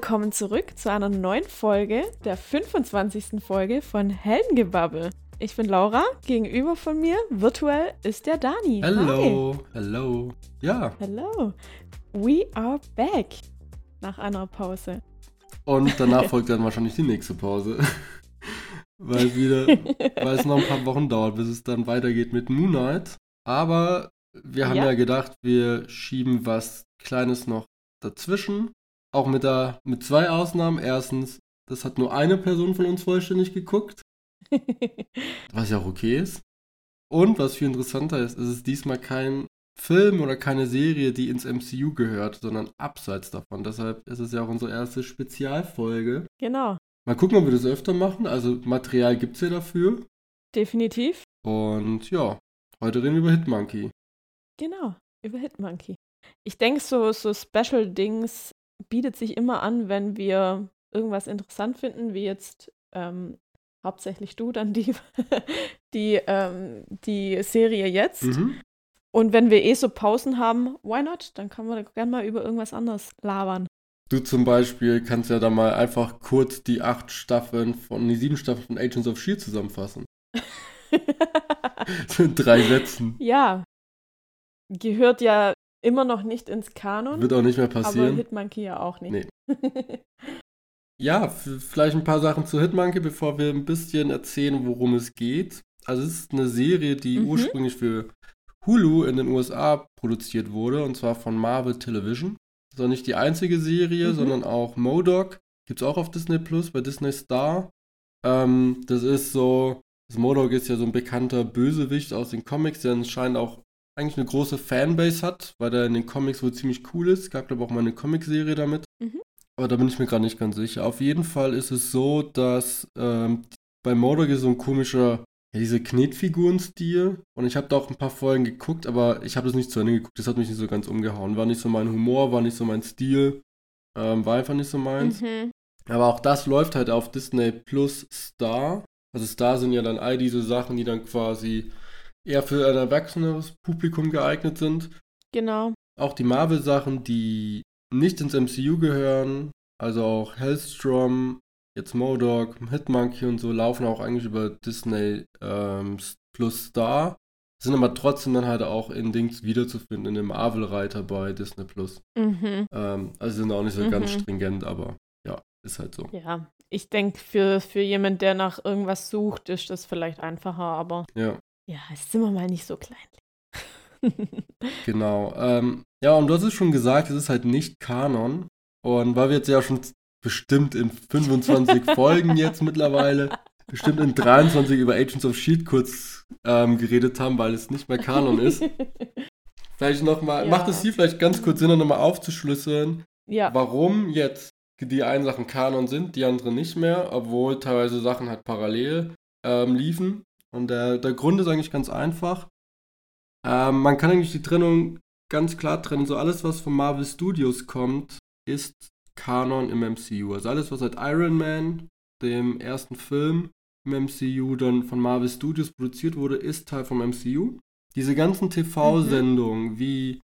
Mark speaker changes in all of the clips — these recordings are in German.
Speaker 1: Hi willkommen zurück zu einer neuen Folge, der 25. Folge von Heldengebabbel. Ich bin Laura, gegenüber von mir virtuell ist der Dani.
Speaker 2: Hallo, hallo. Ja.
Speaker 1: Hallo. We are back nach einer Pause.
Speaker 2: Und danach folgt dann wahrscheinlich die nächste Pause. weil wieder, weil es noch ein paar Wochen dauert, bis es dann weitergeht mit Moonlight. Aber wir haben ja. ja gedacht, wir schieben was Kleines noch dazwischen. Auch mit, der, mit zwei Ausnahmen. Erstens, das hat nur eine Person von uns vollständig geguckt. was ja auch okay ist. Und was viel interessanter ist, ist es diesmal kein Film oder keine Serie, die ins MCU gehört, sondern abseits davon. Deshalb ist es ja auch unsere erste Spezialfolge.
Speaker 1: Genau.
Speaker 2: Mal gucken, ob wir das öfter machen. Also Material gibt es ja dafür.
Speaker 1: Definitiv.
Speaker 2: Und ja, heute reden wir über Hitmonkey.
Speaker 1: Genau, über Hitmonkey. Ich denke, so, so Special-Dings bietet sich immer an, wenn wir irgendwas interessant finden, wie jetzt ähm, hauptsächlich du dann die, die, ähm, die Serie jetzt. Mhm. Und wenn wir eh so Pausen haben, why not? Dann kann man gerne mal über irgendwas anderes labern.
Speaker 2: Du zum Beispiel kannst ja da mal einfach kurz die acht Staffeln von, die sieben Staffeln von Agents of S.H.I.E.L.D. zusammenfassen. so in drei Sätzen.
Speaker 1: Ja. Gehört ja immer noch nicht ins Kanon.
Speaker 2: Wird auch nicht mehr passieren.
Speaker 1: Aber Hitmonkey ja auch nicht.
Speaker 2: Nee. ja, vielleicht ein paar Sachen zu Hitmonkey, bevor wir ein bisschen erzählen, worum es geht. Also es ist eine Serie, die mhm. ursprünglich für Hulu in den USA produziert wurde, und zwar von Marvel Television. Das ist auch nicht die einzige Serie, mhm. sondern auch Modoc. Gibt es auch auf Disney Plus, bei Disney Star. Ähm, das ist so, das Modoc ist ja so ein bekannter Bösewicht aus den Comics, der anscheinend auch eigentlich eine große Fanbase hat, weil der in den Comics wohl ziemlich cool ist. Es gab, glaube ich, auch mal eine Comicserie damit. Mhm. Aber da bin ich mir gerade nicht ganz sicher. Auf jeden Fall ist es so, dass ähm, bei ist so ein komischer ja, diese Knetfiguren-Stil. Und ich habe da auch ein paar Folgen geguckt, aber ich habe das nicht zu Ende geguckt. Das hat mich nicht so ganz umgehauen. War nicht so mein Humor, war nicht so mein Stil. Ähm, war einfach nicht so meins. Mhm. Aber auch das läuft halt auf Disney Plus Star. Also Star sind ja dann all diese Sachen, die dann quasi eher für ein erwachseneres Publikum geeignet sind.
Speaker 1: Genau.
Speaker 2: Auch die Marvel-Sachen, die nicht ins MCU gehören, also auch Hellstrom, jetzt Modoc, Hitmonkey und so laufen auch eigentlich über Disney ähm, Plus Star, sind aber trotzdem dann halt auch in Dings wiederzufinden, in dem Marvel-Reiter bei Disney Plus. Mhm. Ähm, also sind auch nicht so mhm. ganz stringent, aber ja, ist halt so.
Speaker 1: Ja, ich denke, für, für jemand, der nach irgendwas sucht, ist das vielleicht einfacher, aber
Speaker 2: ja,
Speaker 1: ja jetzt sind wir mal nicht so klein.
Speaker 2: genau. Ähm, ja, und du hast es schon gesagt, es ist halt nicht Kanon. Und weil wir jetzt ja schon bestimmt in 25 Folgen jetzt mittlerweile, bestimmt in 23 über Agents of Shield kurz ähm, geredet haben, weil es nicht mehr Kanon ist. Vielleicht nochmal, ja. macht es hier vielleicht ganz kurz Sinn, nochmal aufzuschlüsseln, ja. warum jetzt die einen Sachen Kanon sind, die anderen nicht mehr, obwohl teilweise Sachen halt parallel ähm, liefen. Und der, der Grund ist eigentlich ganz einfach. Ähm, man kann eigentlich die Trennung ganz klar trennen. So alles, was von Marvel Studios kommt, ist Kanon im MCU. Also alles, was seit Iron Man, dem ersten Film im MCU, dann von Marvel Studios produziert wurde, ist Teil vom MCU. Diese ganzen TV-Sendungen mhm. wie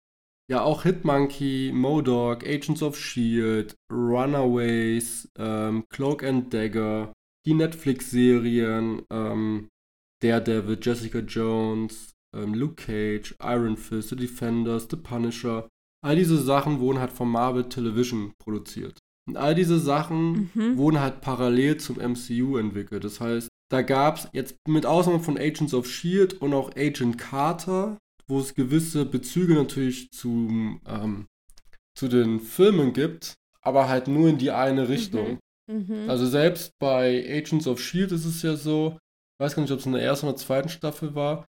Speaker 2: ja auch Hitmonkey, Modoc, Agents of Shield, Runaways, ähm, Cloak and Dagger, die Netflix-Serien, ähm, Daredevil, Jessica Jones, ähm, Luke Cage, Iron Fist, The Defenders, The Punisher, All diese Sachen wurden halt von Marvel Television produziert. Und all diese Sachen mhm. wurden halt parallel zum MCU entwickelt. Das heißt, da gab es jetzt mit Ausnahme von Agents of Shield und auch Agent Carter, wo es gewisse Bezüge natürlich zum, ähm, zu den Filmen gibt, aber halt nur in die eine Richtung. Mhm. Mhm. Also selbst bei Agents of Shield ist es ja so, weiß gar nicht, ob es in der ersten oder zweiten Staffel war,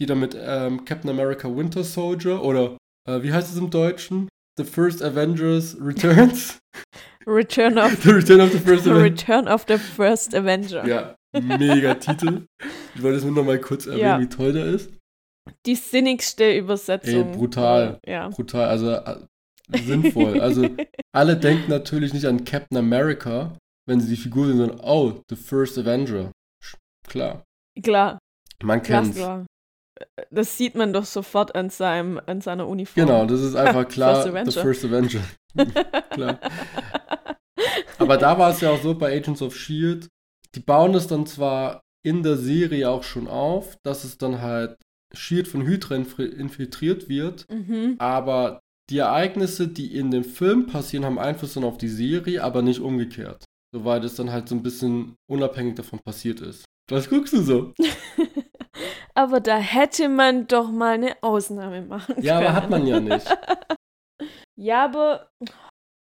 Speaker 2: die dann mit ähm, Captain America Winter Soldier oder äh, wie heißt es im Deutschen? The First Avengers Returns?
Speaker 1: Return of,
Speaker 2: the Return of the First
Speaker 1: Avenger. Return of the First Avenger.
Speaker 2: Ja, mega Titel. Ich wollte es nur noch mal kurz erwähnen, ja. wie toll der ist.
Speaker 1: Die sinnigste Übersetzung.
Speaker 2: Ey, brutal.
Speaker 1: Ja.
Speaker 2: Brutal, also äh, sinnvoll. Also alle denken natürlich nicht an Captain America, wenn sie die Figur sehen, sondern oh, The First Avenger. Klar.
Speaker 1: Klar.
Speaker 2: Man kennt's.
Speaker 1: das sieht man doch sofort an, seinem, an seiner Uniform.
Speaker 2: Genau, das ist einfach klar,
Speaker 1: First Avenger.
Speaker 2: The First Avenger. klar. Aber da war es ja auch so bei Agents of Shield, die bauen es dann zwar in der Serie auch schon auf, dass es dann halt Shield von Hydra inf- infiltriert wird,
Speaker 1: Mhm.
Speaker 2: aber die Ereignisse, die in dem Film passieren, haben Einfluss dann auf die Serie, aber nicht umgekehrt. Soweit es dann halt so ein bisschen unabhängig davon passiert ist. Was guckst du so?
Speaker 1: aber da hätte man doch mal eine Ausnahme machen
Speaker 2: Ja,
Speaker 1: können.
Speaker 2: aber hat man ja nicht.
Speaker 1: Ja, aber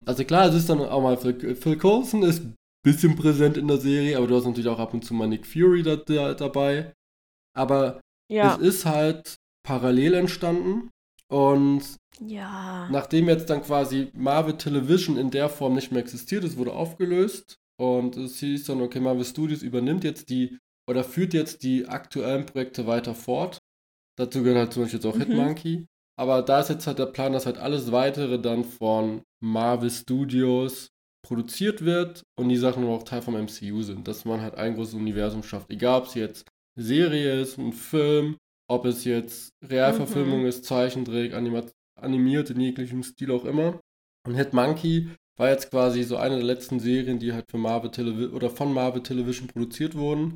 Speaker 2: Also klar, es ist dann auch mal Phil, Phil Coulson ist ein bisschen präsent in der Serie, aber du hast natürlich auch ab und zu mal Nick Fury da, da, dabei. Aber
Speaker 1: ja.
Speaker 2: es ist halt parallel entstanden und
Speaker 1: Ja.
Speaker 2: nachdem jetzt dann quasi Marvel Television in der Form nicht mehr existiert, es wurde aufgelöst und es hieß dann, okay, Marvel Studios übernimmt jetzt die oder führt jetzt die aktuellen Projekte weiter fort. Dazu gehört halt zum Beispiel jetzt auch
Speaker 1: Mhm.
Speaker 2: Hitmonkey. Aber da ist jetzt halt der Plan, dass halt alles weitere dann von Marvel Studios produziert wird und die Sachen auch Teil vom MCU sind, dass man halt ein großes Universum schafft. Egal, ob es jetzt Serie ist, ein Film, ob es jetzt Realverfilmung
Speaker 1: Mhm.
Speaker 2: ist, Zeichentrick, animiert in jeglichem Stil auch immer. Und Hitmonkey war jetzt quasi so eine der letzten Serien, die halt für Marvel Television oder von Marvel Television produziert wurden.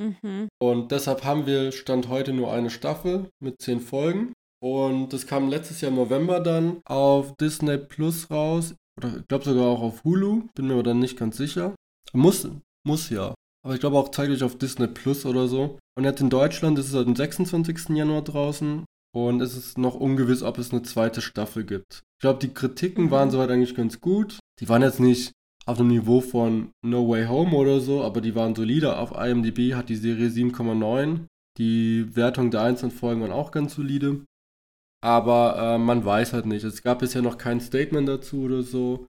Speaker 1: Mhm.
Speaker 2: Und deshalb haben wir Stand heute nur eine Staffel mit zehn Folgen. Und das kam letztes Jahr im November dann auf Disney Plus raus. Oder ich glaube sogar auch auf Hulu. Bin mir aber dann nicht ganz sicher. Muss, muss ja. Aber ich glaube auch zeitlich auf Disney Plus oder so. Und jetzt in Deutschland ist es halt am 26. Januar draußen. Und es ist noch ungewiss, ob es eine zweite Staffel gibt. Ich glaube, die Kritiken
Speaker 1: Mhm.
Speaker 2: waren soweit eigentlich ganz gut. Die waren jetzt nicht auf dem Niveau von No Way Home oder so, aber die waren solide. Auf IMDb hat die Serie 7,9. Die Wertung der einzelnen Folgen waren auch ganz solide. Aber äh, man weiß halt nicht. Es gab bisher noch kein Statement dazu oder so,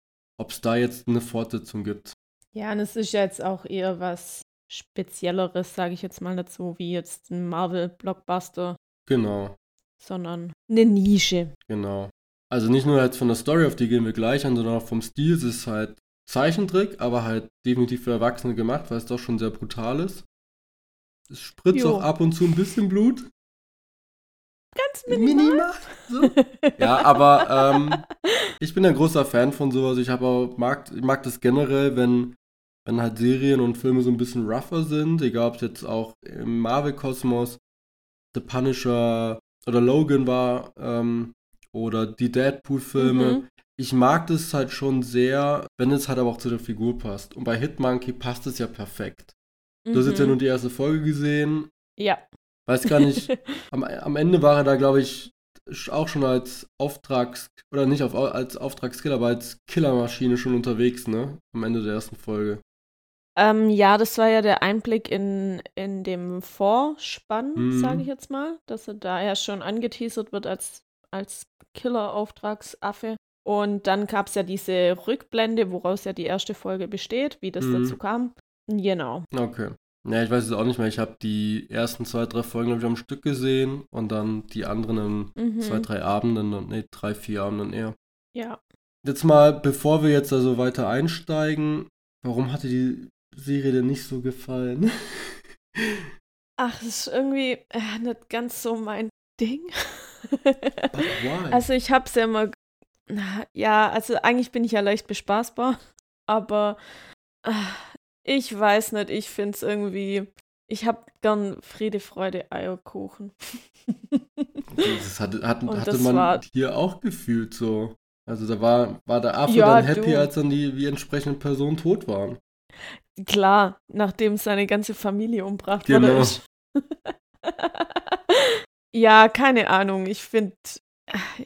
Speaker 2: ob es da jetzt eine Fortsetzung gibt.
Speaker 1: Ja, und es ist ja jetzt auch eher was Spezielleres, sage ich jetzt mal dazu, wie jetzt ein Marvel-Blockbuster,
Speaker 2: Genau,
Speaker 1: sondern eine Nische.
Speaker 2: genau. Also nicht nur jetzt von der Story, auf die gehen wir gleich an, sondern auch vom Stil. Es ist halt Zeichentrick, aber halt definitiv für Erwachsene gemacht, weil es doch schon sehr brutal ist. Es spritzt
Speaker 1: Jo.
Speaker 2: auch ab und zu ein bisschen Blut.
Speaker 1: Ganz minimal.
Speaker 2: So. Ja, aber ähm, ich bin ein großer Fan von sowas. Ich habe auch mag, ich mag das generell, wenn, wenn halt Serien und Filme so ein bisschen rougher sind, egal ob es jetzt auch im Marvel-Kosmos The Punisher oder Logan war ähm, oder die Deadpool-Filme.
Speaker 1: Mhm.
Speaker 2: Ich mag das halt schon sehr, wenn es halt aber auch zu der Figur passt. Und bei Hitmonkey passt es ja perfekt. Du hast jetzt ja
Speaker 1: Mhm.
Speaker 2: nur die erste Folge gesehen.
Speaker 1: Ja.
Speaker 2: Weiß gar nicht, am, am Ende war er da, glaube ich, auch schon als Auftrags- oder nicht auf, als Auftragskiller, aber als Killermaschine schon unterwegs, ne? Am Ende der ersten Folge.
Speaker 1: Ähm, ja, das war ja der Einblick in, in dem Vorspann,
Speaker 2: Mhm.
Speaker 1: sage ich jetzt mal, dass er da ja schon angeteasert wird als, als Killer-Auftragsaffe. Und dann gab es ja diese Rückblende, woraus ja die erste Folge besteht, wie das
Speaker 2: Mhm.
Speaker 1: dazu kam. Genau.
Speaker 2: Okay. Ja, ich weiß es auch nicht mehr. Ich habe die ersten zwei, drei Folgen, glaube ich, am Stück gesehen und dann die anderen in
Speaker 1: Mhm.
Speaker 2: zwei, drei Abenden, ne, drei, vier Abenden eher.
Speaker 1: Ja.
Speaker 2: Jetzt mal, bevor wir jetzt also weiter einsteigen, warum hatte die Serie denn nicht so gefallen?
Speaker 1: Ach, das ist irgendwie äh, nicht ganz so mein Ding.
Speaker 2: But why?
Speaker 1: Also ich hab's ja immer, na, ja, also eigentlich bin ich ja leicht bespaßbar, aber ah, ich weiß nicht, ich find's irgendwie, ich hab gern Friede, Freude, Eierkuchen.
Speaker 2: Das hatte, hat, hatte
Speaker 1: das
Speaker 2: man
Speaker 1: war-
Speaker 2: hier auch gefühlt so. Also da war, war der Affe
Speaker 1: Ja,
Speaker 2: dann happy,
Speaker 1: du.
Speaker 2: als dann die, die entsprechenden Personen tot waren.
Speaker 1: Klar, nachdem seine ganze Familie umgebracht
Speaker 2: Genau.
Speaker 1: ist. ja, keine Ahnung, ich finde,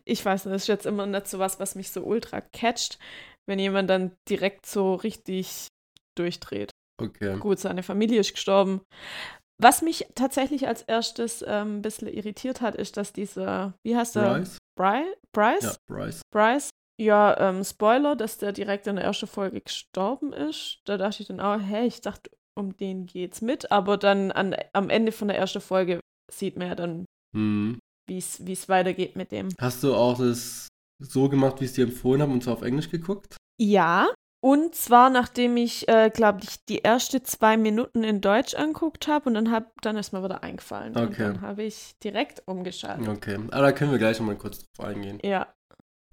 Speaker 1: ich weiß nicht, das ist jetzt immer nicht so was, was mich so ultra catcht, wenn jemand dann direkt so richtig durchdreht.
Speaker 2: Okay.
Speaker 1: Gut, seine Familie ist gestorben. Was mich tatsächlich als erstes ähm, ein bisschen irritiert hat, ist, dass dieser, wie heißt der?
Speaker 2: Bryce?
Speaker 1: Bry Bryce?
Speaker 2: Ja, Bryce.
Speaker 1: Bryce? Ja, ähm, Spoiler, dass der direkt in der ersten Folge gestorben ist. Da dachte ich dann auch, hä, ich dachte, um den geht's mit. Aber dann an, am Ende von der ersten Folge sieht man ja dann,
Speaker 2: Hm.
Speaker 1: Wie es weitergeht mit dem.
Speaker 2: Hast du auch das so gemacht, wie ich es dir empfohlen habe, und zwar auf Englisch geguckt?
Speaker 1: Ja, Und zwar, nachdem ich, äh, glaube ich, die erste zwei Minuten in Deutsch anguckt habe und dann hab, dann ist mir wieder eingefallen. Und
Speaker 2: Okay.
Speaker 1: dann habe ich direkt umgeschaltet.
Speaker 2: Okay, aber da können wir gleich nochmal kurz drauf eingehen.
Speaker 1: Ja.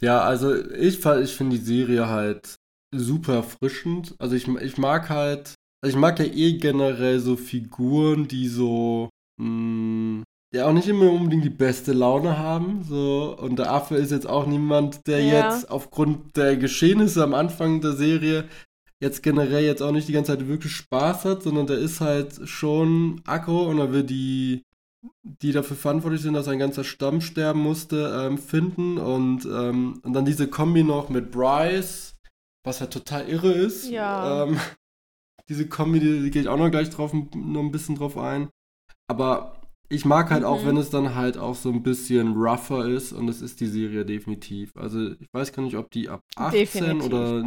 Speaker 2: Ja, also ich, ich finde die Serie halt super erfrischend. Also ich, ich mag halt, also ich mag ja eh generell so Figuren, die so, mh, ja auch nicht immer unbedingt die beste Laune haben. So. Und der Affe ist jetzt auch niemand, der
Speaker 1: Ja.
Speaker 2: jetzt aufgrund der Geschehnisse am Anfang der Serie jetzt generell jetzt auch nicht die ganze Zeit wirklich Spaß hat, sondern der ist halt schon aggro und er will die die dafür verantwortlich sind, dass ein ganzer Stamm sterben musste, ähm, finden. Und, ähm, und dann diese Kombi noch mit Bryce, was halt total irre ist.
Speaker 1: Ja.
Speaker 2: Ähm, diese Kombi, die, die gehe ich auch noch gleich drauf, noch ein bisschen drauf ein. Aber ich mag halt auch,
Speaker 1: Mhm.
Speaker 2: wenn es dann halt auch so ein bisschen rougher ist und das ist die Serie definitiv. Also ich weiß gar nicht, ob die ab 18
Speaker 1: Definitiv.
Speaker 2: oder,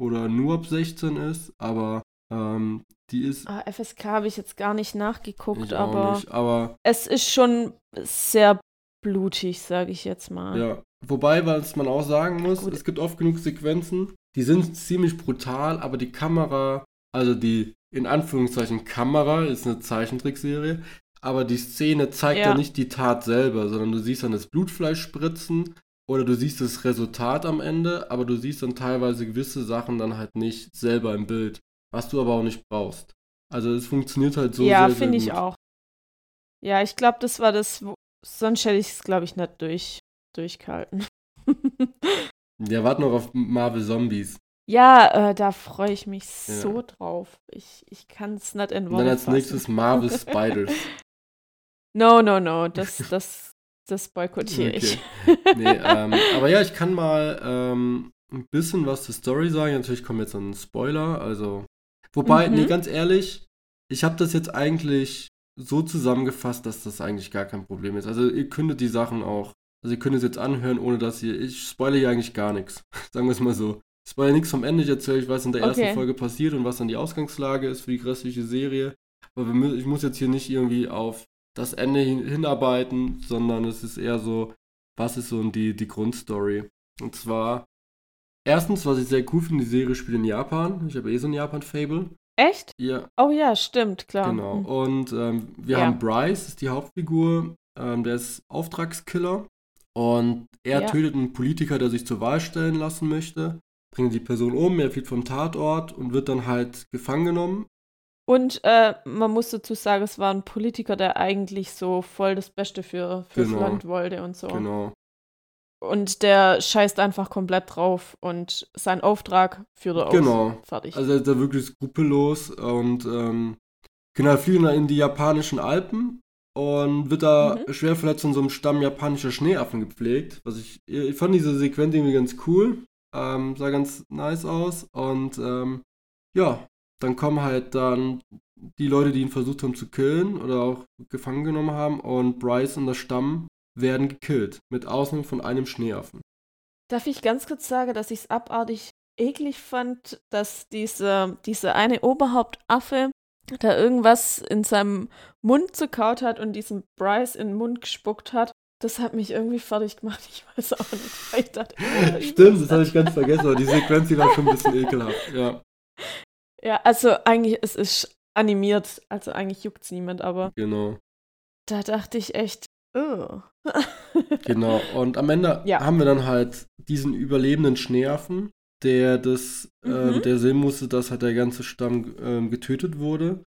Speaker 2: oder nur ab 16 ist, aber ähm, die ist
Speaker 1: Ah, FSK habe ich jetzt gar nicht nachgeguckt,
Speaker 2: auch
Speaker 1: aber
Speaker 2: nicht. Aber
Speaker 1: es ist schon sehr blutig, sage ich jetzt mal.
Speaker 2: Ja, wobei, was man auch sagen muss,
Speaker 1: Gut.
Speaker 2: es gibt oft genug Sequenzen, die sind ziemlich brutal, aber die Kamera, also die in Anführungszeichen Kamera, ist eine Zeichentrickserie, aber die Szene zeigt ja.
Speaker 1: Ja.
Speaker 2: nicht die Tat selber, sondern du siehst dann das Blutfleisch spritzen oder du siehst das Resultat am Ende, aber du siehst dann teilweise gewisse Sachen dann halt nicht selber im Bild, was du aber auch nicht brauchst. Also es funktioniert halt so
Speaker 1: ja, finde ich auch. Ja, ich glaube, das war das, sonst hätte ich es, glaube ich, nicht durch, durchgehalten.
Speaker 2: Wir warten noch auf Marvel Zombies.
Speaker 1: ja, äh, da freue ich mich
Speaker 2: Ja.
Speaker 1: so drauf. Ich, ich kann es nicht in
Speaker 2: Und
Speaker 1: Worte
Speaker 2: dann als
Speaker 1: fassen.
Speaker 2: nächstes Marvel Spiders.
Speaker 1: No, no, no, das, das, das boykottiere ich.
Speaker 2: Nee, ähm, aber ja, ich kann mal ähm, ein bisschen was zur Story sagen. Natürlich kommen jetzt dann Spoiler, also. Wobei,
Speaker 1: Mhm.
Speaker 2: nee, ganz ehrlich, ich habe das jetzt eigentlich so zusammengefasst, dass das eigentlich gar kein Problem ist. Also ihr könntet die Sachen auch, also ihr könnt es jetzt anhören, ohne dass ihr, ich spoilere hier eigentlich gar nichts. Sagen wir es mal so. Ich spoilere nichts vom Ende, ich erzähle euch, was in der ersten
Speaker 1: Okay.
Speaker 2: Folge passiert und was dann die Ausgangslage ist für die restliche Serie. Aber wir, ich muss jetzt hier nicht irgendwie auf das Ende hin, hinarbeiten, sondern es ist eher so, was ist so die, die Grundstory. Und zwar, erstens, was ich sehr cool finde, die Serie spielt in Japan. Ich habe eh so ein Japan-Fable.
Speaker 1: Echt?
Speaker 2: Ja,
Speaker 1: Oh ja, stimmt, klar.
Speaker 2: genau.
Speaker 1: Mhm.
Speaker 2: Und ähm, wir
Speaker 1: Ja.
Speaker 2: haben Bryce, ist die Hauptfigur, ähm, der ist Auftragskiller. Und er
Speaker 1: Ja.
Speaker 2: tötet einen Politiker, der sich zur Wahl stellen lassen möchte. Bringt die Person um, er flieht vom Tatort und wird dann halt gefangen genommen.
Speaker 1: Und äh, man muss dazu sagen, es war ein Politiker, der eigentlich so voll das Beste für, fürs
Speaker 2: Genau.
Speaker 1: Land wollte und so.
Speaker 2: Genau.
Speaker 1: Und der scheißt einfach komplett drauf und sein Auftrag führt er aus.
Speaker 2: Genau.
Speaker 1: Fertig.
Speaker 2: Also er ist da wirklich skrupellos und ähm, genau, fliegt dann in die japanischen Alpen und wird da
Speaker 1: Mhm.
Speaker 2: schwer verletzt von so einem Stamm japanischer Schneeaffen gepflegt. Was ich, ich fand diese Sequenz irgendwie ganz cool. Ähm, sah ganz nice aus. Und ähm, ja, dann kommen halt dann die Leute, die ihn versucht haben zu killen oder auch gefangen genommen haben und Bryce und der Stamm werden gekillt. Mit Ausnahme von einem Schneeaffen.
Speaker 1: Darf ich ganz kurz sagen, dass ich es abartig eklig fand, dass dieser, dieser eine Oberhauptaffe da irgendwas in seinem Mund zerkaut hat und diesem Bryce in den Mund gespuckt hat. Das hat mich irgendwie fertig gemacht. Ich weiß auch nicht. weil Ich dachte, oh,
Speaker 2: Stimmt, das habe ich ganz vergessen, aber die Sequenz, die war schon ein bisschen ekelhaft. Ja,
Speaker 1: Ja, also eigentlich, es ist animiert, also eigentlich juckt es niemand, aber
Speaker 2: genau.
Speaker 1: da dachte ich echt, oh.
Speaker 2: Genau, und am Ende
Speaker 1: Ja.
Speaker 2: haben wir dann halt diesen überlebenden Schneeaffen, der das, ähm,
Speaker 1: Mhm.
Speaker 2: der sehen musste, dass halt der ganze Stamm ähm, getötet wurde.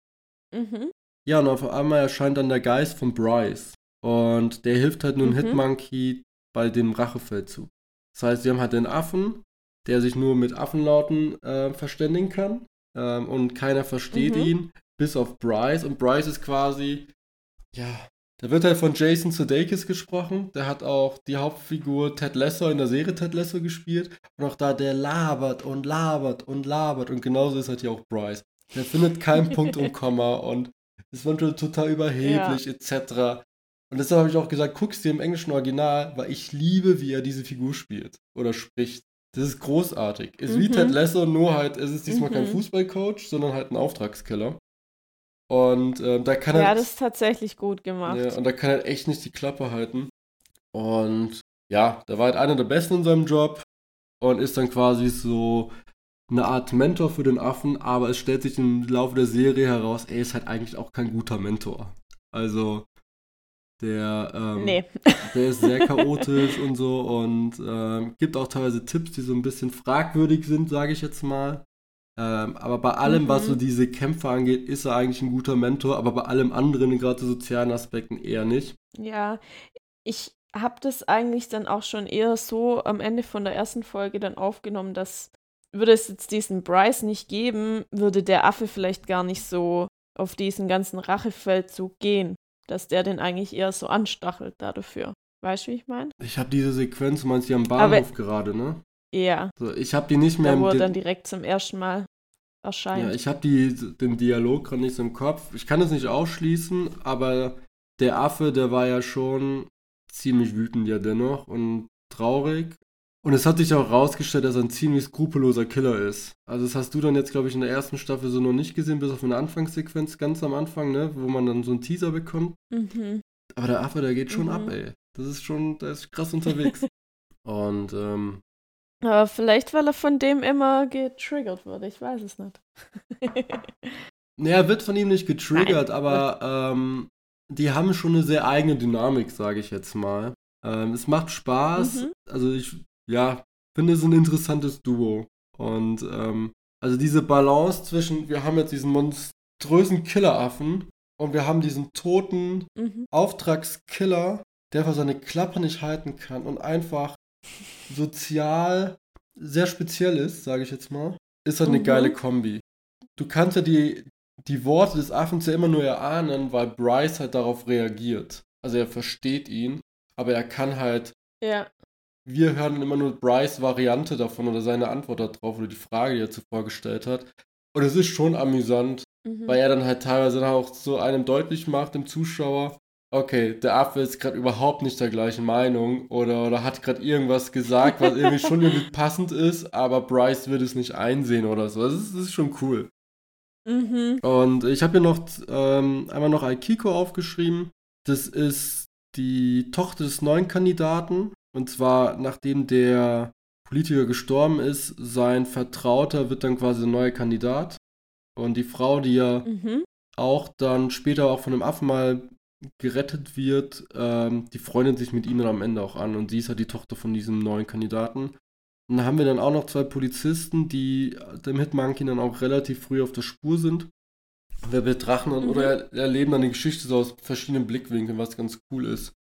Speaker 1: Mhm.
Speaker 2: Ja, und auf einmal erscheint dann der Geist von Bryce. Und der hilft halt nun
Speaker 1: Mhm.
Speaker 2: Hitmonkey bei dem Rachefeldzug. Das heißt, sie haben halt den Affen, der sich nur mit Affenlauten äh, verständigen kann. Ähm, und keiner versteht
Speaker 1: Mhm.
Speaker 2: ihn, bis auf Bryce. Und Bryce ist quasi, ja, da wird halt von Jason Sudeikis gesprochen. Der hat auch die Hauptfigur Ted Lasso in der Serie Ted Lasso gespielt. Und auch da, der labert und labert und labert. Und genauso ist halt hier auch Bryce. Der findet keinen Punkt und Komma und ist manchmal total überheblich, etc. Und deshalb habe ich auch gesagt, guck's dir im englischen Original, weil ich liebe, wie er diese Figur spielt oder spricht. Das ist großartig. Ist wie
Speaker 1: Mhm.
Speaker 2: Ted Lasso, nur halt, es ist diesmal kein
Speaker 1: Mhm.
Speaker 2: Fußballcoach, sondern halt ein Auftragskiller. Und ähm, da kann
Speaker 1: Ja,
Speaker 2: er.
Speaker 1: das ist tatsächlich gut gemacht.
Speaker 2: Ja, und da kann er echt nicht die Klappe halten. Und ja, der war halt einer der Besten in seinem Job und ist dann quasi so eine Art Mentor für den Affen, aber es stellt sich im Laufe der Serie heraus, er ist halt eigentlich auch kein guter Mentor. Also der, ähm,
Speaker 1: Nee.
Speaker 2: der ist sehr chaotisch und so und ähm, gibt auch teilweise Tipps, die so ein bisschen fragwürdig sind, sage ich jetzt mal. Ähm, aber bei allem, was
Speaker 1: Mhm.
Speaker 2: so diese Kämpfe angeht, ist er eigentlich ein guter Mentor, aber bei allem anderen, gerade so sozialen Aspekten, eher nicht.
Speaker 1: Ja, ich habe das eigentlich dann auch schon eher so am Ende von der ersten Folge dann aufgenommen, dass würde es jetzt diesen Bryce nicht geben, würde der Affe vielleicht gar nicht so auf diesen ganzen Rachefeldzug gehen, dass der den eigentlich eher so anstachelt da dafür. Weißt du, wie ich meine?
Speaker 2: Ich habe diese Sequenz, meinst du, am
Speaker 1: Aber-
Speaker 2: Bahnhof gerade, ne?
Speaker 1: Ja,
Speaker 2: So, ich habe die nicht mehr
Speaker 1: da
Speaker 2: im
Speaker 1: wo er dann direkt zum ersten Mal
Speaker 2: Ja,
Speaker 1: erscheint.
Speaker 2: ich habe den Dialog gerade nicht so im Kopf. Ich kann es nicht ausschließen, aber der Affe, der war ja schon ziemlich wütend ja dennoch und traurig. Und es hat sich auch rausgestellt, dass er ein ziemlich skrupelloser Killer ist. Also das hast du dann jetzt, glaube ich, in der ersten Staffel so noch nicht gesehen, bis auf eine Anfangssequenz ganz am Anfang, ne? Wo man dann so einen Teaser bekommt.
Speaker 1: Mhm.
Speaker 2: Aber der Affe, der geht schon
Speaker 1: Mhm.
Speaker 2: ab, ey. Das ist schon, der ist krass unterwegs. und ähm,
Speaker 1: Aber vielleicht, weil er von dem immer getriggert wurde, ich weiß es nicht.
Speaker 2: Naja, er wird von ihm nicht getriggert, aber ähm, die haben schon eine sehr eigene Dynamik, sage ich jetzt mal. Ähm, es macht Spaß.
Speaker 1: Mhm.
Speaker 2: Also ich, ja, finde es ein interessantes Duo. Und ähm, also diese Balance zwischen, wir haben jetzt diesen monströsen Killeraffen und wir haben diesen toten
Speaker 1: Mhm.
Speaker 2: Auftragskiller, der einfach seine Klappe nicht halten kann und einfach sozial sehr speziell ist, sage ich jetzt mal, ist halt eine
Speaker 1: Mhm.
Speaker 2: geile Kombi. Du kannst ja die, die Worte des Affens ja immer nur erahnen, weil Bryce halt darauf reagiert. Also er versteht ihn, aber er kann halt,
Speaker 1: Ja.
Speaker 2: Wir hören immer nur Bryce Variante davon oder seine Antwort darauf oder die Frage, die er zuvor gestellt hat. Und es ist schon amüsant,
Speaker 1: Mhm.
Speaker 2: weil er dann halt teilweise dann auch so einem deutlich macht, dem Zuschauer, okay, der Affe ist gerade überhaupt nicht der gleichen Meinung oder, oder hat gerade irgendwas gesagt, was irgendwie schon irgendwie passend ist, aber Bryce wird es nicht einsehen oder so. Das ist, das ist schon cool.
Speaker 1: Mhm.
Speaker 2: Und ich habe hier noch ähm, einmal noch Aikiko aufgeschrieben. Das ist die Tochter des neuen Kandidaten. Und zwar, nachdem der Politiker gestorben ist, sein Vertrauter wird dann quasi der neue Kandidat. Und die Frau, die ja
Speaker 1: Mhm.
Speaker 2: auch dann später auch von einem Affen mal gerettet wird, ähm, die freundet sich mit ihm dann am Ende auch an und sie ist halt die Tochter von diesem neuen Kandidaten. Und dann haben wir dann auch noch zwei Polizisten, die dem Hitmonkey dann auch relativ früh auf der Spur sind. Wir betrachten dann
Speaker 1: Mhm.
Speaker 2: oder er- erleben dann die Geschichte so aus verschiedenen Blickwinkeln, was ganz cool ist.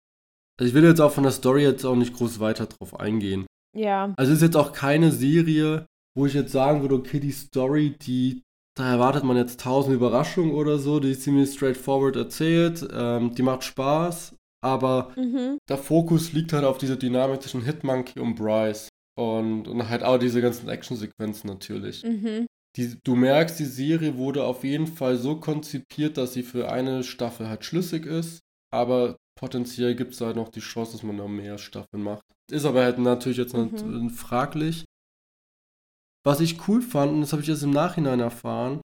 Speaker 2: Also ich will jetzt auch von der Story jetzt auch nicht groß weiter drauf eingehen.
Speaker 1: Ja.
Speaker 2: Also es ist jetzt auch keine Serie, wo ich jetzt sagen würde, okay, die Story, die, da erwartet man jetzt tausend Überraschungen oder so, die ist ziemlich straightforward erzählt, ähm, die macht Spaß, aber
Speaker 1: Mhm.
Speaker 2: der Fokus liegt halt auf dieser Dynamik zwischen Hitmonkey und Bryce und, und halt auch diese ganzen Actionsequenzen natürlich.
Speaker 1: Mhm.
Speaker 2: Die, du merkst, die Serie wurde auf jeden Fall so konzipiert, dass sie für eine Staffel halt schlüssig ist, aber potenziell gibt es halt noch die Chance, dass man noch mehr Staffeln macht. Ist aber halt natürlich jetzt
Speaker 1: Mhm.
Speaker 2: fraglich. Was ich cool fand, und das habe ich jetzt im Nachhinein erfahren,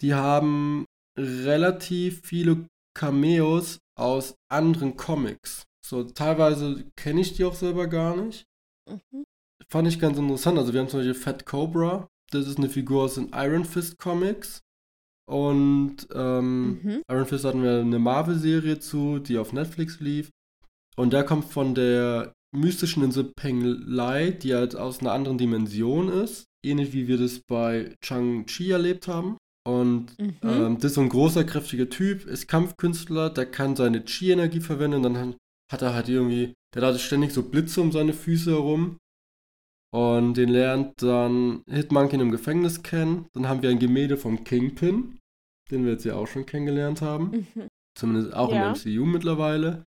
Speaker 2: die haben relativ viele Cameos aus anderen Comics. So, teilweise kenne ich die auch selber gar nicht.
Speaker 1: Mhm.
Speaker 2: Fand ich ganz interessant. Also wir haben zum Beispiel Fat Cobra. Das ist eine Figur aus den Iron Fist Comics. Und ähm,
Speaker 1: Mhm.
Speaker 2: Iron Fist hatten wir eine Marvel-Serie zu, die auf Netflix lief. Und der kommt von der mystischen Insel Penglai, die halt aus einer anderen Dimension ist. Ähnlich wie wir das bei Chang-Chi erlebt haben. Und
Speaker 1: Mhm.
Speaker 2: ähm, das ist so ein großer, kräftiger Typ, ist Kampfkünstler, der kann seine Chi-Energie verwenden. Dann hat er halt irgendwie, der hat ständig so Blitze um seine Füße herum. Und den lernt dann Hitmonkey im Gefängnis kennen. Dann haben wir ein Gemälde vom Kingpin, den wir jetzt ja auch schon kennengelernt haben.
Speaker 1: Mhm.
Speaker 2: Zumindest auch
Speaker 1: Ja.
Speaker 2: im MCU mittlerweile.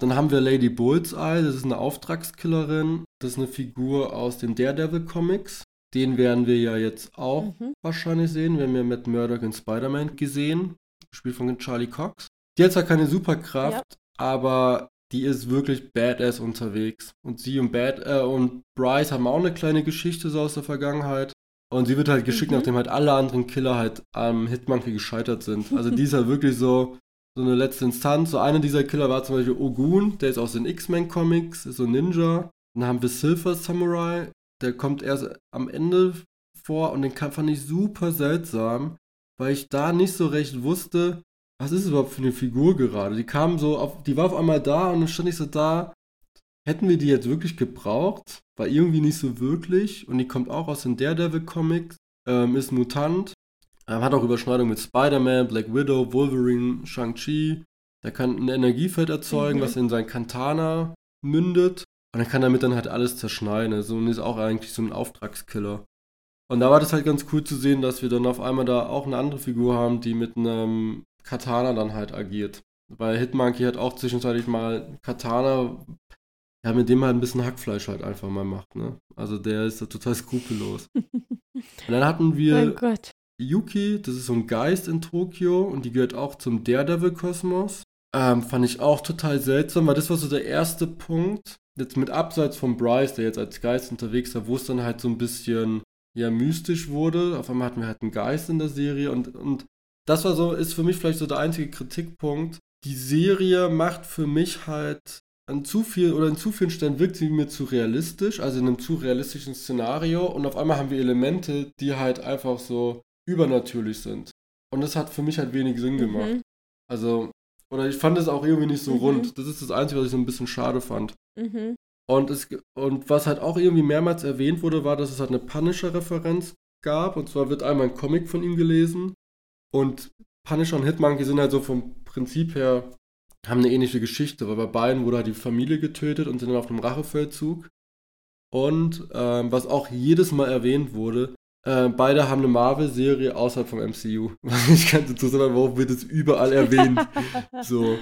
Speaker 2: Dann haben wir Lady Bullseye, das ist eine Auftragskillerin. Das ist eine Figur aus den Daredevil Comics. Den werden wir ja jetzt auch
Speaker 1: Mhm.
Speaker 2: wahrscheinlich sehen. Wir haben ja Matt Murdock in Spider-Man gesehen, gespielt von Charlie Cox. Die hat zwar keine Superkraft, aber die ist wirklich badass unterwegs. Und sie und, Bad, äh, und Bryce haben auch eine kleine Geschichte so aus der Vergangenheit. Und sie wird halt geschickt,
Speaker 1: Mhm.
Speaker 2: nachdem halt alle anderen Killer halt am Hitmonkey gescheitert sind. Also die ist halt wirklich so, so eine letzte Instanz. So einer dieser Killer war zum Beispiel Ogun, der ist aus den X-Men-Comics, ist so ein Ninja. Dann haben wir Silver Samurai, der kommt erst am Ende vor und den fand ich super seltsam, weil ich da nicht so recht wusste, was ist überhaupt für eine Figur gerade. Die kam so auf, die war auf einmal da und dann stand ich so da, hätten wir die jetzt wirklich gebraucht? War irgendwie nicht so wirklich und die kommt auch aus den Daredevil Comics, ähm, ist Mutant, ähm, hat auch Überschneidung mit Spider-Man, Black Widow, Wolverine, Shang-Chi. Der kann ein Energiefeld erzeugen, mhm. was in sein Katana mündet. Und dann kann damit dann halt alles zerschneiden. Also und ist auch eigentlich so ein Auftragskiller. Und da war das halt ganz cool zu sehen, dass wir dann auf einmal da auch eine andere Figur haben, die mit einem Katana dann halt agiert. Weil Hitmonkey hat auch zwischenzeitlich mal Katana, ja, mit dem halt ein bisschen Hackfleisch halt einfach mal macht, ne? Also der ist da total skrupellos. und dann hatten wir oh Yuki, das ist so ein Geist in Tokio und die gehört auch zum Daredevil-Kosmos. Ähm, fand ich auch total seltsam, weil das war so der erste Punkt, jetzt mit Abseits von Bryce, der jetzt als Geist unterwegs war, wo es dann halt so ein bisschen ja mystisch wurde. Auf einmal hatten wir halt einen Geist in der Serie und, und das war so, ist für mich vielleicht so der einzige Kritikpunkt. Die Serie macht für mich halt an zu viel oder in zu vielen Stellen wirkt sie mir zu realistisch, also in einem zu realistischen Szenario und auf einmal haben wir Elemente, die halt einfach so übernatürlich sind. Und das hat für mich halt wenig Sinn gemacht. Mhm. Also, oder ich fand es auch irgendwie nicht so mhm. rund. Das ist das Einzige, was ich so ein bisschen schade fand. Mhm. Und, es, und was halt auch irgendwie mehrmals erwähnt wurde, war, dass es halt eine Punisher-Referenz gab. Und zwar wird einmal ein Comic von ihm gelesen. Und Punisher und Hitmonkey sind halt so vom Prinzip her, haben eine ähnliche Geschichte, weil bei beiden wurde halt die Familie getötet und sind dann auf einem Rachefeldzug. Und ähm, was auch jedes Mal erwähnt wurde, äh, beide haben eine Marvel-Serie außerhalb vom MCU. Was ich ganz interessant fand, warum wird es überall erwähnt? so.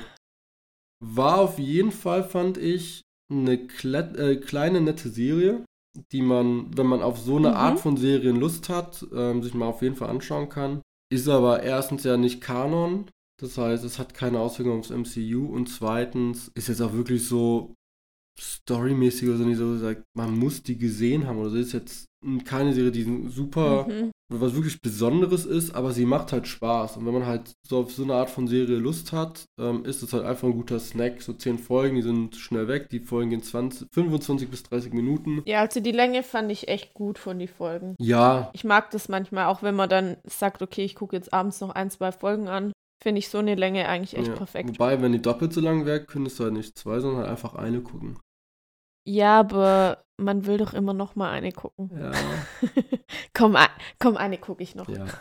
Speaker 2: War auf jeden Fall, fand ich, eine Kle äh, kleine, nette Serie, die man, wenn man auf so eine mhm. Art von Serien Lust hat, ähm, sich mal auf jeden Fall anschauen kann. Ist aber erstens ja nicht Kanon, das heißt, es hat keine Auswirkungen aufs MCU und zweitens ist jetzt auch wirklich so storymäßig oder so nicht so gesagt, man muss die gesehen haben oder so. Ist jetzt keine Serie, die super, mhm. was wirklich Besonderes ist, aber sie macht halt Spaß. Und wenn man halt so auf so eine Art von Serie Lust hat, ähm, ist es halt einfach ein guter Snack. So zehn Folgen, die sind schnell weg. Die Folgen gehen 20, 25 bis 30 Minuten.
Speaker 1: Ja, also die Länge fand ich echt gut von den Folgen.
Speaker 2: Ja.
Speaker 1: Ich mag das manchmal, auch wenn man dann sagt, okay, ich gucke jetzt abends noch ein, zwei Folgen an. Finde ich so eine Länge eigentlich echt ja. perfekt.
Speaker 2: Wobei, wenn die doppelt so lang wäre, könntest du halt nicht zwei, sondern halt einfach eine gucken.
Speaker 1: Ja, aber man will doch immer noch mal eine gucken.
Speaker 2: Ja.
Speaker 1: komm, komm, eine gucke ich noch.
Speaker 2: Ja.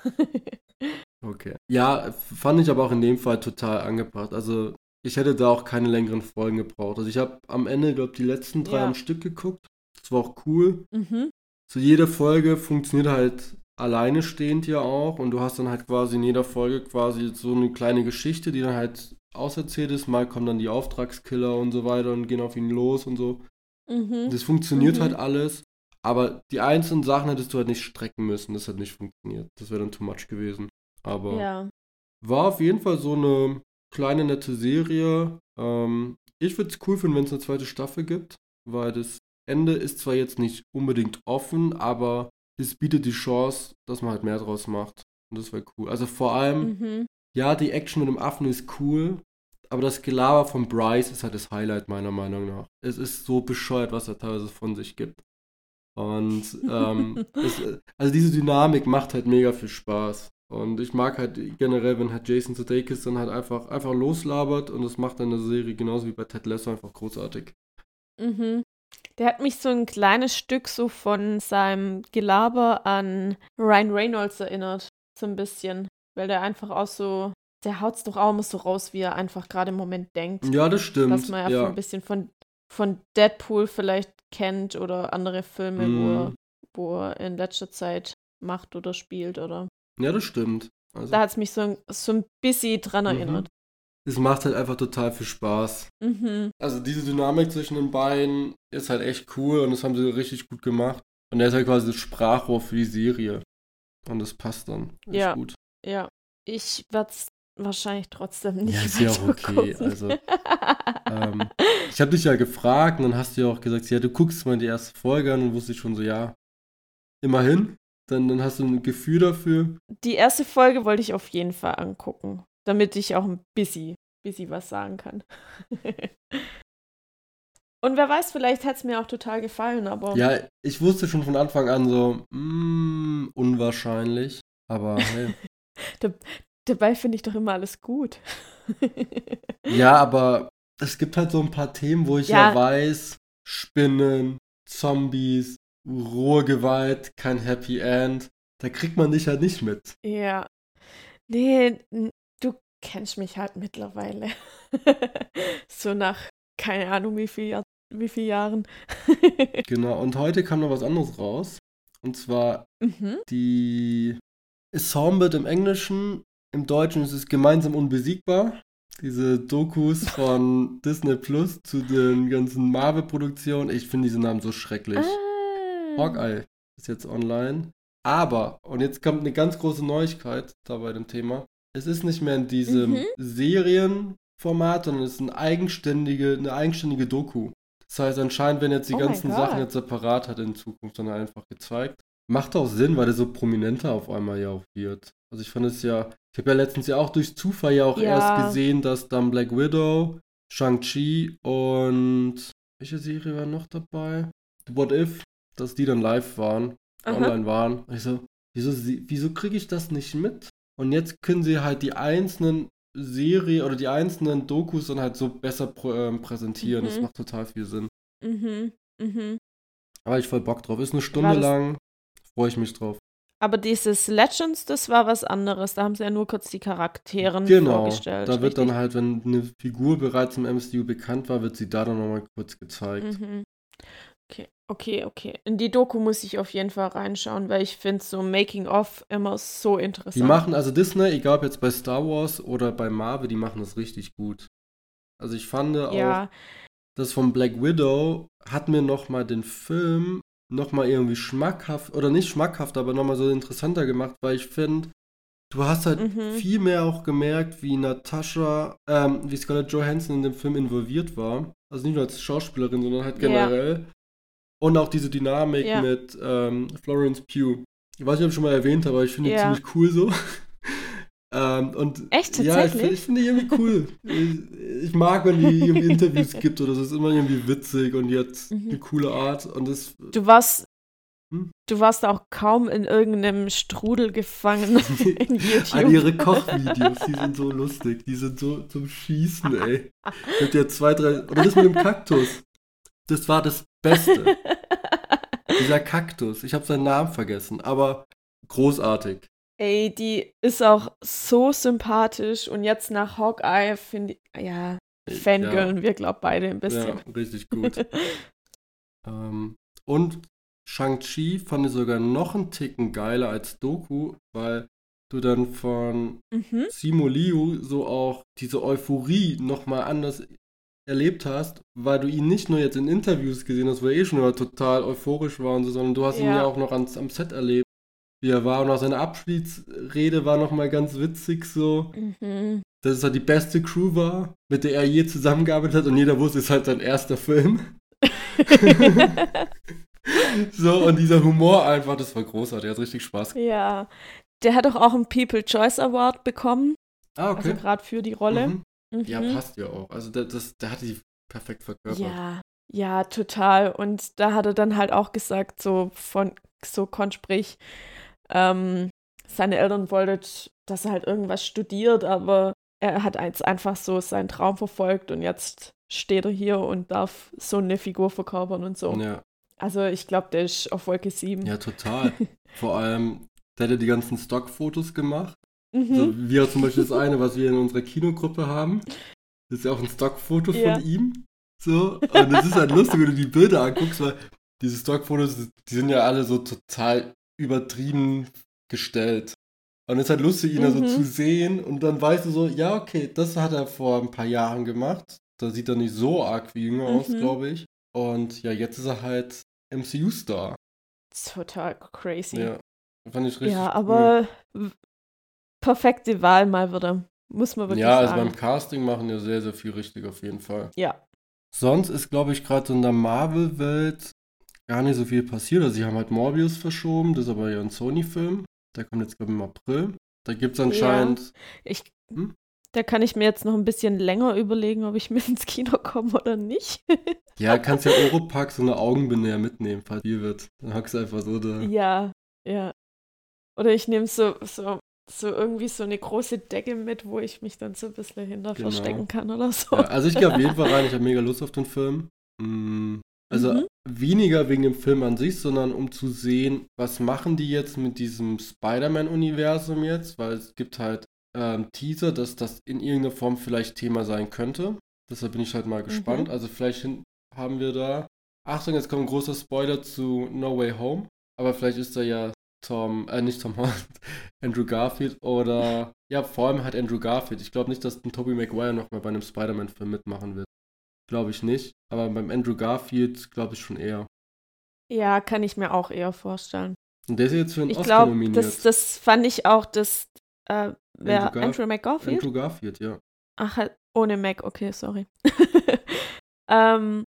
Speaker 2: Okay. Ja, fand ich aber auch in dem Fall total angebracht. Also, ich hätte da auch keine längeren Folgen gebraucht. Also, ich habe am Ende, glaube ich, die letzten drei ja. am Stück geguckt. Das war auch cool. Mhm. So, jede Folge funktioniert halt alleine stehend ja auch. Und du hast dann halt quasi in jeder Folge quasi so eine kleine Geschichte, die dann halt auserzählt ist. Mal kommen dann die Auftragskiller und so weiter und gehen auf ihn los und so. Mhm. Das funktioniert mhm. halt alles, aber die einzelnen Sachen hättest du halt nicht strecken müssen. Das hat nicht funktioniert. Das wäre dann too much gewesen. Aber ja. war auf jeden Fall so eine kleine, nette Serie. Ähm, ich würde es cool finden, wenn es eine zweite Staffel gibt, weil das Ende ist zwar jetzt nicht unbedingt offen, aber es bietet die Chance, dass man halt mehr draus macht. Und das wäre cool. Also vor allem, mhm. ja, die Action mit dem Affen ist cool, aber das Gelaber von Bryce ist halt das Highlight meiner Meinung nach. Es ist so bescheuert, was er teilweise von sich gibt. Und ähm, es, also diese Dynamik macht halt mega viel Spaß. Und ich mag halt generell, wenn halt Jason Sudeikis dann halt einfach, einfach loslabert und das macht dann eine Serie genauso wie bei Ted Lasso einfach großartig.
Speaker 1: Mhm. Der hat mich so ein kleines Stück so von seinem Gelaber an Ryan Reynolds erinnert. So ein bisschen. Weil der einfach auch so der haut es doch auch immer so raus, wie er einfach gerade im Moment denkt.
Speaker 2: Ja, das stimmt.
Speaker 1: Was man ja, ja. ein bisschen von, von Deadpool vielleicht kennt oder andere Filme, mm. wo, er, mhm. wo er in letzter Zeit macht oder spielt oder.
Speaker 2: Ja, das stimmt.
Speaker 1: Also, da hat es mich so, so ein bisschen dran mhm. erinnert.
Speaker 2: Es macht halt einfach total viel Spaß. Mhm. Also diese Dynamik zwischen den beiden ist halt echt cool und das haben sie richtig gut gemacht. Und er ist halt quasi das Sprachrohr für die Serie. Und das passt dann. Ist
Speaker 1: ja.
Speaker 2: gut.
Speaker 1: Ja. Ich werde es wahrscheinlich trotzdem nicht.
Speaker 2: Ja, ist ja auch okay. Also, ähm, ich habe dich ja gefragt und dann hast du ja auch gesagt, ja, du guckst mal die erste Folge an und wusste ich schon so, ja, immerhin. Dann, dann hast du ein Gefühl dafür.
Speaker 1: Die erste Folge wollte ich auf jeden Fall angucken, damit ich auch ein bisschen, bisschen was sagen kann. Und wer weiß, vielleicht hätte es mir auch total gefallen, aber.
Speaker 2: Ja, ich wusste schon von Anfang an so, mm, unwahrscheinlich. Aber hey.
Speaker 1: Dabei finde ich doch immer alles gut.
Speaker 2: ja, aber es gibt halt so ein paar Themen, wo ich ja, ja weiß, Spinnen, Zombies, rohe Gewalt, kein Happy End. Da kriegt man dich halt nicht mit.
Speaker 1: Ja. Nee, du kennst mich halt mittlerweile. so nach, keine Ahnung, wie viel, Jahr, wie viel Jahren.
Speaker 2: genau, und heute kam noch was anderes raus. Und zwar mhm. die Assembled im Englischen im Deutschen ist es gemeinsam unbesiegbar. Diese Dokus von Disney Plus zu den ganzen Marvel-Produktionen. Ich finde diese Namen so schrecklich. Ah. Hawkeye ist jetzt online. Aber, und jetzt kommt eine ganz große Neuigkeit da bei dem Thema. Es ist nicht mehr in diesem mhm. Serienformat, sondern es ist eine eigenständige, eine eigenständige Doku. Das heißt, anscheinend werden jetzt die oh ganzen Sachen jetzt separat hat in Zukunft dann einfach gezeigt. Macht auch Sinn, weil der so prominenter auf einmal ja auch wird. Also ich fand es ja, ich habe ja letztens ja auch durch Zufall ja auch ja. erst gesehen, dass dann Black Widow, Shang-Chi und welche Serie war noch dabei? What If, dass die dann live waren, Aha. online waren. ich so, wieso, wieso kriege ich das nicht mit? Und jetzt können sie halt die einzelnen Serie oder die einzelnen Dokus dann halt so besser pr äh, präsentieren. Mhm. Das macht total viel Sinn. Mhm. Mhm. Aber ich voll Bock drauf. Ist eine Stunde lang. Freue ich mich drauf.
Speaker 1: Aber dieses Legends, das war was anderes. Da haben sie ja nur kurz die Charaktere
Speaker 2: genau,
Speaker 1: vorgestellt.
Speaker 2: Da wird richtig? dann halt, wenn eine Figur bereits im MCU bekannt war, wird sie da dann nochmal kurz gezeigt.
Speaker 1: Mhm. Okay, okay, okay. In die Doku muss ich auf jeden Fall reinschauen, weil ich finde so Making-of immer so interessant.
Speaker 2: Die machen, also Disney, egal ob jetzt bei Star Wars oder bei Marvel, die machen das richtig gut. Also ich fand ja. auch, das von Black Widow hat mir nochmal den Film nochmal irgendwie schmackhaft, oder nicht schmackhaft, aber nochmal so interessanter gemacht, weil ich finde, du hast halt mhm. viel mehr auch gemerkt, wie Natascha, ähm, wie Scarlett Johansson in dem Film involviert war. Also nicht nur als Schauspielerin, sondern halt generell. Ja. Und auch diese Dynamik ja. mit ähm, Florence Pugh. Ich weiß nicht, ob ich schon mal erwähnt habe, aber ich finde die ja. ziemlich cool so. Ähm, und
Speaker 1: Echt, tatsächlich?
Speaker 2: Ja, ich, ich finde die irgendwie cool. ich, ich, mag, wenn die irgendwie Interviews gibt oder so. Ist immer irgendwie witzig und jetzt mhm. eine coole Art. Und das,
Speaker 1: du warst hm? Du warst auch kaum in irgendeinem Strudel gefangen in YouTube.
Speaker 2: An ihre Kochvideos, die sind so lustig. Die sind so zum Schießen, ey. Mit der zwei, drei. Oder das mit dem Kaktus. Das war das Beste. Dieser Kaktus. Ich habe seinen Namen vergessen, aber großartig.
Speaker 1: Ey, die ist auch so sympathisch und jetzt nach Hawkeye finde ich, ja, fangirlen ja. wir, glaube beide ein bisschen.
Speaker 2: Ja, richtig gut. ähm, und Shang-Chi fand ich sogar noch einen Ticken geiler als Doku, weil du dann von mhm. Simu Liu so auch diese Euphorie nochmal anders erlebt hast, weil du ihn nicht nur jetzt in Interviews gesehen hast, wo er eh schon immer total euphorisch war und so, sondern du hast ja. ihn ja auch noch ans, am Set erlebt wie er war. Und auch seine Abschiedsrede war nochmal ganz witzig so. Mhm. Dass es halt die beste Crew war, mit der er je zusammengearbeitet hat und jeder wusste, es ist halt sein erster Film. so, und dieser Humor einfach, das war großartig, der hat richtig Spaß
Speaker 1: gemacht. Ja, der hat doch auch einen People Choice Award bekommen. Ah, okay. Also gerade für die Rolle. Mhm.
Speaker 2: Mhm. Ja, passt ja auch. Also der, das, der hat die perfekt verkörpert.
Speaker 1: Ja, ja, total. Und da hat er dann halt auch gesagt, so von so Konsprich, ähm, seine Eltern wollten, dass er halt irgendwas studiert, aber er hat jetzt einfach so seinen Traum verfolgt und jetzt steht er hier und darf so eine Figur verkörpern und so. Ja. Also ich glaube, der ist auf Wolke 7.
Speaker 2: Ja, total. Vor allem, der hat ja die ganzen Stockfotos gemacht. Mhm. So, wie zum Beispiel das eine, was wir in unserer Kinogruppe haben. Das ist ja auch ein Stockfoto ja. von ihm. So. Und es ist halt lustig, wenn du die Bilder anguckst, weil diese Stockfotos, die sind ja alle so total übertrieben gestellt. Und es ist halt lustig, ihn mhm. da so zu sehen und dann weißt du so, ja, okay, das hat er vor ein paar Jahren gemacht. Da sieht er nicht so arg wie jünger mhm. aus, glaube ich. Und ja, jetzt ist er halt MCU-Star.
Speaker 1: Total crazy.
Speaker 2: Ja, fand ich richtig
Speaker 1: Ja, aber cool. perfekte Wahl mal wieder. Muss man wirklich
Speaker 2: ja,
Speaker 1: sagen.
Speaker 2: Ja, also beim Casting machen ja sehr, sehr viel richtig auf jeden Fall.
Speaker 1: Ja.
Speaker 2: Sonst ist, glaube ich, gerade so in der Marvel-Welt gar nicht so viel passiert. Also sie haben halt Morbius verschoben, das ist aber ja ein Sony-Film. Der kommt jetzt, glaube ich, im April. Da gibt es anscheinend. Ja,
Speaker 1: ich, hm? Da kann ich mir jetzt noch ein bisschen länger überlegen, ob ich mit ins Kino komme oder nicht.
Speaker 2: ja, kannst ja Europack so eine Augenbinde ja mitnehmen, falls viel wird. Dann hockst du einfach so da.
Speaker 1: Ja, ja. Oder ich nehme so, so, so irgendwie so eine große Decke mit, wo ich mich dann so ein bisschen hinter genau. verstecken kann oder so.
Speaker 2: Ja, also ich gehe auf jeden Fall rein, ich habe mega Lust auf den Film. Mm, also mhm. weniger wegen dem Film an sich, sondern um zu sehen, was machen die jetzt mit diesem Spider-Man-Universum jetzt, weil es gibt halt ähm, Teaser, dass das in irgendeiner Form vielleicht Thema sein könnte. Deshalb bin ich halt mal gespannt. Mhm. Also vielleicht haben wir da. Achtung, jetzt kommt ein großer Spoiler zu No Way Home. Aber vielleicht ist da ja Tom, äh, nicht Tom Holland, Andrew Garfield oder ja, vor allem halt Andrew Garfield. Ich glaube nicht, dass ein Tobey Maguire nochmal bei einem Spider-Man-Film mitmachen wird. Glaube ich nicht. Aber beim Andrew Garfield glaube ich schon eher.
Speaker 1: Ja, kann ich mir auch eher vorstellen.
Speaker 2: Und der ist jetzt für einen
Speaker 1: ich
Speaker 2: Oscar glaub, nominiert.
Speaker 1: Das, das fand ich auch, das, äh, wer, Andrew, Gar Andrew McGarfield?
Speaker 2: Andrew Garfield, ja.
Speaker 1: Ach, halt, ohne Mac, okay, sorry. ähm,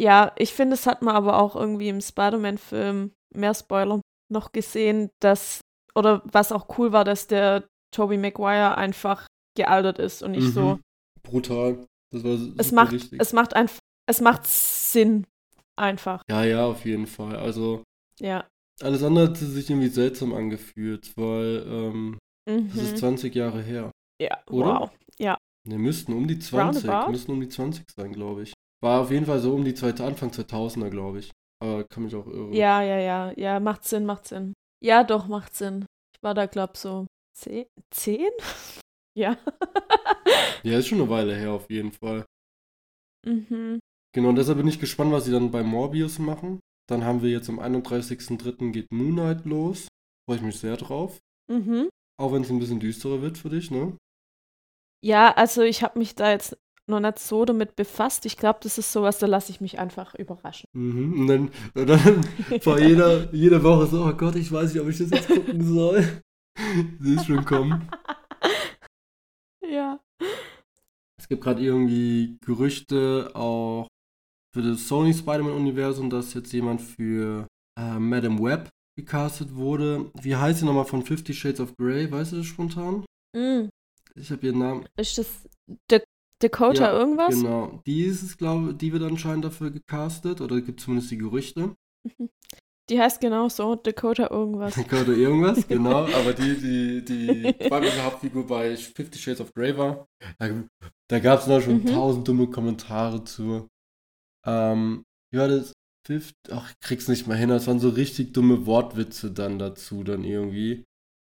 Speaker 1: ja, ich finde, es hat man aber auch irgendwie im Spider-Man-Film, mehr Spoiler, noch gesehen, dass, oder was auch cool war, dass der Tobey Maguire einfach gealtert ist und nicht mhm. so.
Speaker 2: Brutal. Das war
Speaker 1: es macht, richtig. es macht einfach, es macht Sinn. Einfach.
Speaker 2: Ja, ja, auf jeden Fall. Also.
Speaker 1: Ja.
Speaker 2: Alles andere hat sich irgendwie seltsam angefühlt, weil ähm, mhm. das ist 20 mhm. Jahre her.
Speaker 1: Ja, oder? wow. Ja.
Speaker 2: Ne, müssten um die 20, Roundabout? müssten um die 20 sein, glaube ich. War auf jeden Fall so um die zweite, Anfang 2000er, glaube ich. Aber kann mich auch irren.
Speaker 1: Ja, ja, ja, ja, macht Sinn, macht Sinn. Ja, doch, macht Sinn. Ich war da, glaube so zehn? Zehn? Ja.
Speaker 2: ja, ist schon eine Weile her, auf jeden Fall.
Speaker 1: Mhm.
Speaker 2: Genau, und deshalb bin ich gespannt, was sie dann bei Morbius machen. Dann haben wir jetzt am 31.03. geht Moon Knight los. Freue ich mich sehr drauf.
Speaker 1: Mhm.
Speaker 2: Auch wenn es ein bisschen düsterer wird für dich, ne?
Speaker 1: Ja, also ich habe mich da jetzt noch nicht so damit befasst. Ich glaube, das ist sowas, da lasse ich mich einfach überraschen.
Speaker 2: Mhm. Und dann, und dann vor jeder, jeder Woche so, oh Gott, ich weiß nicht, ob ich das jetzt gucken soll. Sie ist schon kommen.
Speaker 1: Ja.
Speaker 2: Es gibt gerade irgendwie Gerüchte auch für das Sony Spider-Man-Universum, dass jetzt jemand für äh, Madame Web gecastet wurde. Wie heißt sie nochmal von Fifty Shades of Grey? Weißt du das spontan?
Speaker 1: Mm.
Speaker 2: Ich habe ihren Namen.
Speaker 1: Ist das da Dakota ja, irgendwas?
Speaker 2: Genau. Die ist es, glaube die wird anscheinend dafür gecastet oder gibt zumindest die Gerüchte.
Speaker 1: Die heißt genau so, Dakota irgendwas.
Speaker 2: Dakota irgendwas, genau. Aber die, die, die weibliche Hauptfigur bei Fifty Shades of Grey war, da, da gab es noch schon mhm. tausend dumme Kommentare zu. Ähm, war das? Fifth, ach, ich krieg's nicht mal hin. Das waren so richtig dumme Wortwitze dann dazu, dann irgendwie.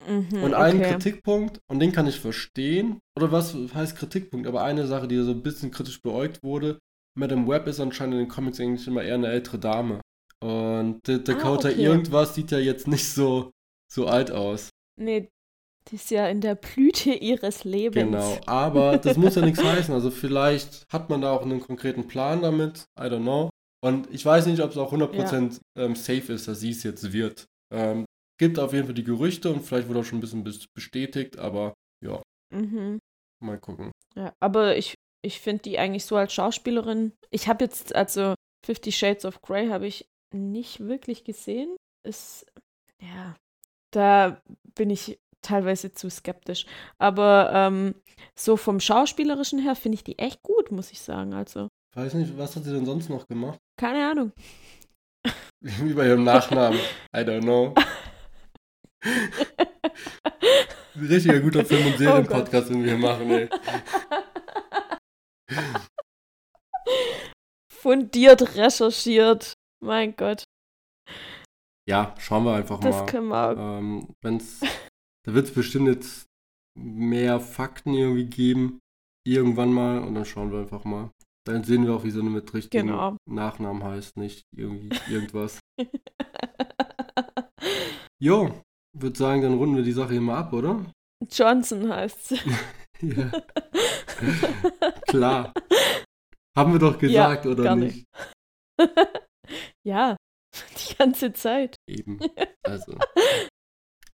Speaker 1: Mhm,
Speaker 2: und ein okay. Kritikpunkt, und den kann ich verstehen, oder was heißt Kritikpunkt, aber eine Sache, die so ein bisschen kritisch beäugt wurde, Madame Web ist anscheinend in den Comics eigentlich immer eher eine ältere Dame. Und Dakota ah, okay. irgendwas sieht ja jetzt nicht so, so alt aus.
Speaker 1: Nee, die ist ja in der Blüte ihres Lebens.
Speaker 2: Genau, aber das muss ja nichts heißen. Also vielleicht hat man da auch einen konkreten Plan damit. I don't know. Und ich weiß nicht, ob es auch 100% ja. ähm, safe ist, dass sie es jetzt wird. Ähm, gibt auf jeden Fall die Gerüchte und vielleicht wurde auch schon ein bisschen bestätigt, aber ja.
Speaker 1: Mhm.
Speaker 2: Mal gucken.
Speaker 1: Ja, aber ich, ich finde die eigentlich so als Schauspielerin. Ich habe jetzt, also Fifty Shades of Grey habe ich nicht wirklich gesehen. Ist, ja, da bin ich teilweise zu skeptisch. Aber ähm, so vom Schauspielerischen her finde ich die echt gut, muss ich sagen. Also.
Speaker 2: Weiß nicht, was hat sie denn sonst noch gemacht?
Speaker 1: Keine Ahnung.
Speaker 2: Wie bei ihrem Nachnamen. I don't know. Richtiger guter Film- und oh Serien-Podcast, oh den wir hier machen, ey.
Speaker 1: Fundiert recherchiert. Mein Gott.
Speaker 2: Ja, schauen wir einfach
Speaker 1: das
Speaker 2: mal.
Speaker 1: Das können wir.
Speaker 2: Ähm, wenn's, da wird es bestimmt jetzt mehr Fakten irgendwie geben. Irgendwann mal. Und dann schauen wir einfach mal. Dann sehen wir auch, wie so eine mit richtigen genau. Nachnamen heißt, nicht irgendwie irgendwas. jo, würde sagen, dann runden wir die Sache hier mal ab, oder?
Speaker 1: Johnson heißt sie.
Speaker 2: ja. Klar. Haben wir doch gesagt, ja, oder nicht?
Speaker 1: Ja, die ganze Zeit.
Speaker 2: Eben. Also.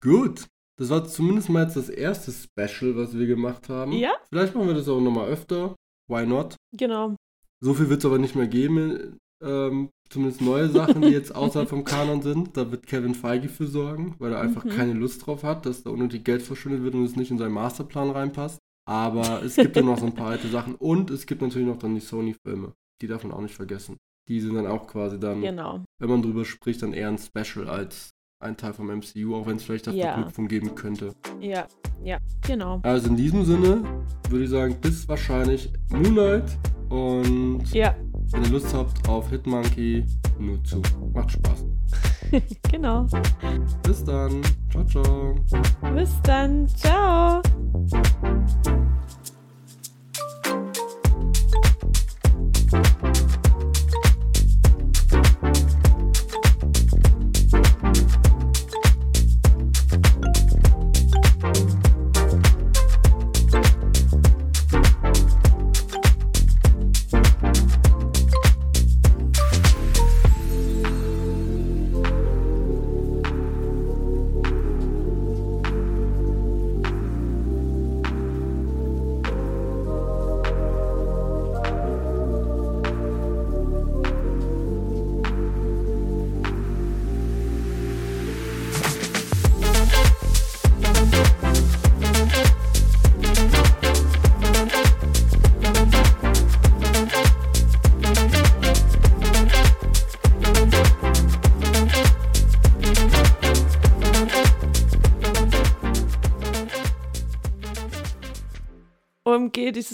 Speaker 2: Gut. Das war zumindest mal jetzt das erste Special, was wir gemacht haben.
Speaker 1: Ja.
Speaker 2: Vielleicht machen wir das auch nochmal öfter. Why not?
Speaker 1: Genau.
Speaker 2: So viel wird es aber nicht mehr geben. Ähm, zumindest neue Sachen, die jetzt außerhalb vom Kanon sind. Da wird Kevin Feige für sorgen, weil er einfach mhm. keine Lust drauf hat, dass da unnötig Geld verschwindet wird und es nicht in seinen Masterplan reinpasst. Aber es gibt ja noch so ein paar alte Sachen und es gibt natürlich noch dann die Sony-Filme. Die darf man auch nicht vergessen. Die sind dann auch quasi dann,
Speaker 1: Genau.
Speaker 2: wenn man drüber spricht, dann eher ein Special als ein Teil vom MCU, auch wenn es vielleicht da
Speaker 1: Ja.
Speaker 2: Verknüpfung geben könnte.
Speaker 1: Ja, ja, genau.
Speaker 2: Also in diesem Sinne würde ich sagen, bis wahrscheinlich Moonlight und
Speaker 1: Ja,
Speaker 2: wenn ihr Lust habt auf Hitmonkey, nur zu. Macht Spaß.
Speaker 1: genau.
Speaker 2: Bis dann. Ciao, ciao.
Speaker 1: Bis dann. Ciao.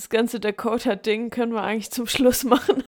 Speaker 1: Ganze Dakota-Ding können wir eigentlich zum Schluss machen.